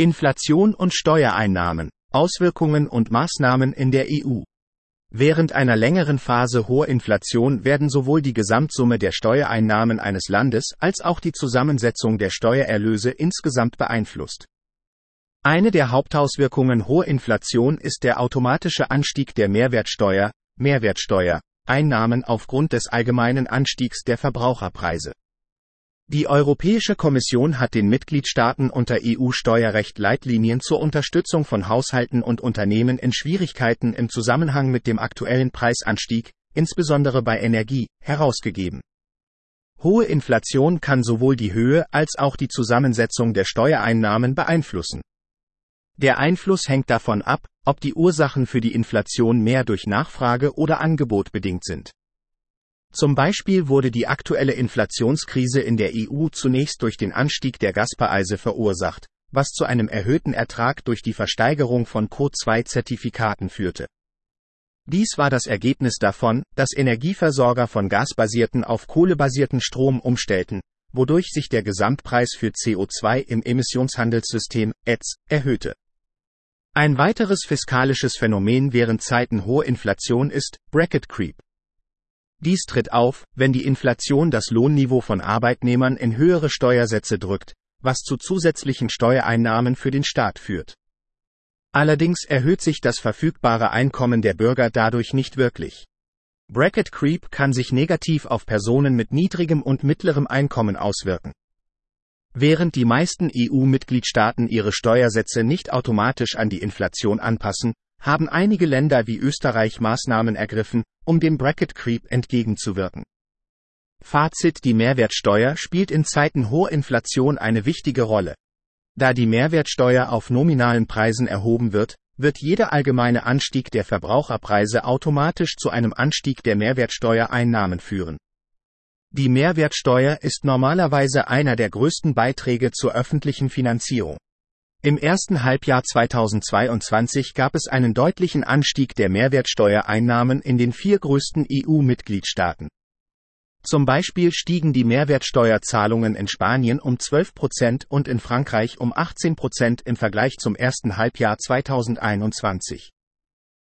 Inflation und Steuereinnahmen, Auswirkungen und Maßnahmen in der EU. Während einer längeren Phase hoher Inflation werden sowohl die Gesamtsumme der Steuereinnahmen eines Landes als auch die Zusammensetzung der Steuererlöse insgesamt beeinflusst. Eine der Hauptauswirkungen hoher Inflation ist der automatische Anstieg der Mehrwertsteuer, Mehrwertsteuer, Einnahmen aufgrund des allgemeinen Anstiegs der Verbraucherpreise. Die Europäische Kommission hat den Mitgliedstaaten unter EU-Steuerrecht Leitlinien zur Unterstützung von Haushalten und Unternehmen in Schwierigkeiten im Zusammenhang mit dem aktuellen Preisanstieg, insbesondere bei Energie, herausgegeben. Hohe Inflation kann sowohl die Höhe als auch die Zusammensetzung der Steuereinnahmen beeinflussen. Der Einfluss hängt davon ab, ob die Ursachen für die Inflation mehr durch Nachfrage oder Angebot bedingt sind. Zum Beispiel wurde die aktuelle Inflationskrise in der EU zunächst durch den Anstieg der Gaspreise verursacht, was zu einem erhöhten Ertrag durch die Versteigerung von CO2-Zertifikaten führte. Dies war das Ergebnis davon, dass Energieversorger von gasbasierten auf kohlebasierten Strom umstellten, wodurch sich der Gesamtpreis für CO2 im Emissionshandelssystem ETS erhöhte. Ein weiteres fiskalisches Phänomen während Zeiten hoher Inflation ist Bracket Creep. Dies tritt auf, wenn die Inflation das Lohnniveau von Arbeitnehmern in höhere Steuersätze drückt, was zu zusätzlichen Steuereinnahmen für den Staat führt. Allerdings erhöht sich das verfügbare Einkommen der Bürger dadurch nicht wirklich. Bracket Creep kann sich negativ auf Personen mit niedrigem und mittlerem Einkommen auswirken. Während die meisten EU-Mitgliedstaaten ihre Steuersätze nicht automatisch an die Inflation anpassen, haben einige Länder wie Österreich Maßnahmen ergriffen, um dem Bracket Creep entgegenzuwirken. Fazit Die Mehrwertsteuer spielt in Zeiten hoher Inflation eine wichtige Rolle. Da die Mehrwertsteuer auf nominalen Preisen erhoben wird, wird jeder allgemeine Anstieg der Verbraucherpreise automatisch zu einem Anstieg der Mehrwertsteuereinnahmen führen. Die Mehrwertsteuer ist normalerweise einer der größten Beiträge zur öffentlichen Finanzierung. Im ersten Halbjahr 2022 gab es einen deutlichen Anstieg der Mehrwertsteuereinnahmen in den vier größten EU-Mitgliedstaaten. Zum Beispiel stiegen die Mehrwertsteuerzahlungen in Spanien um 12 Prozent und in Frankreich um 18 Prozent im Vergleich zum ersten Halbjahr 2021.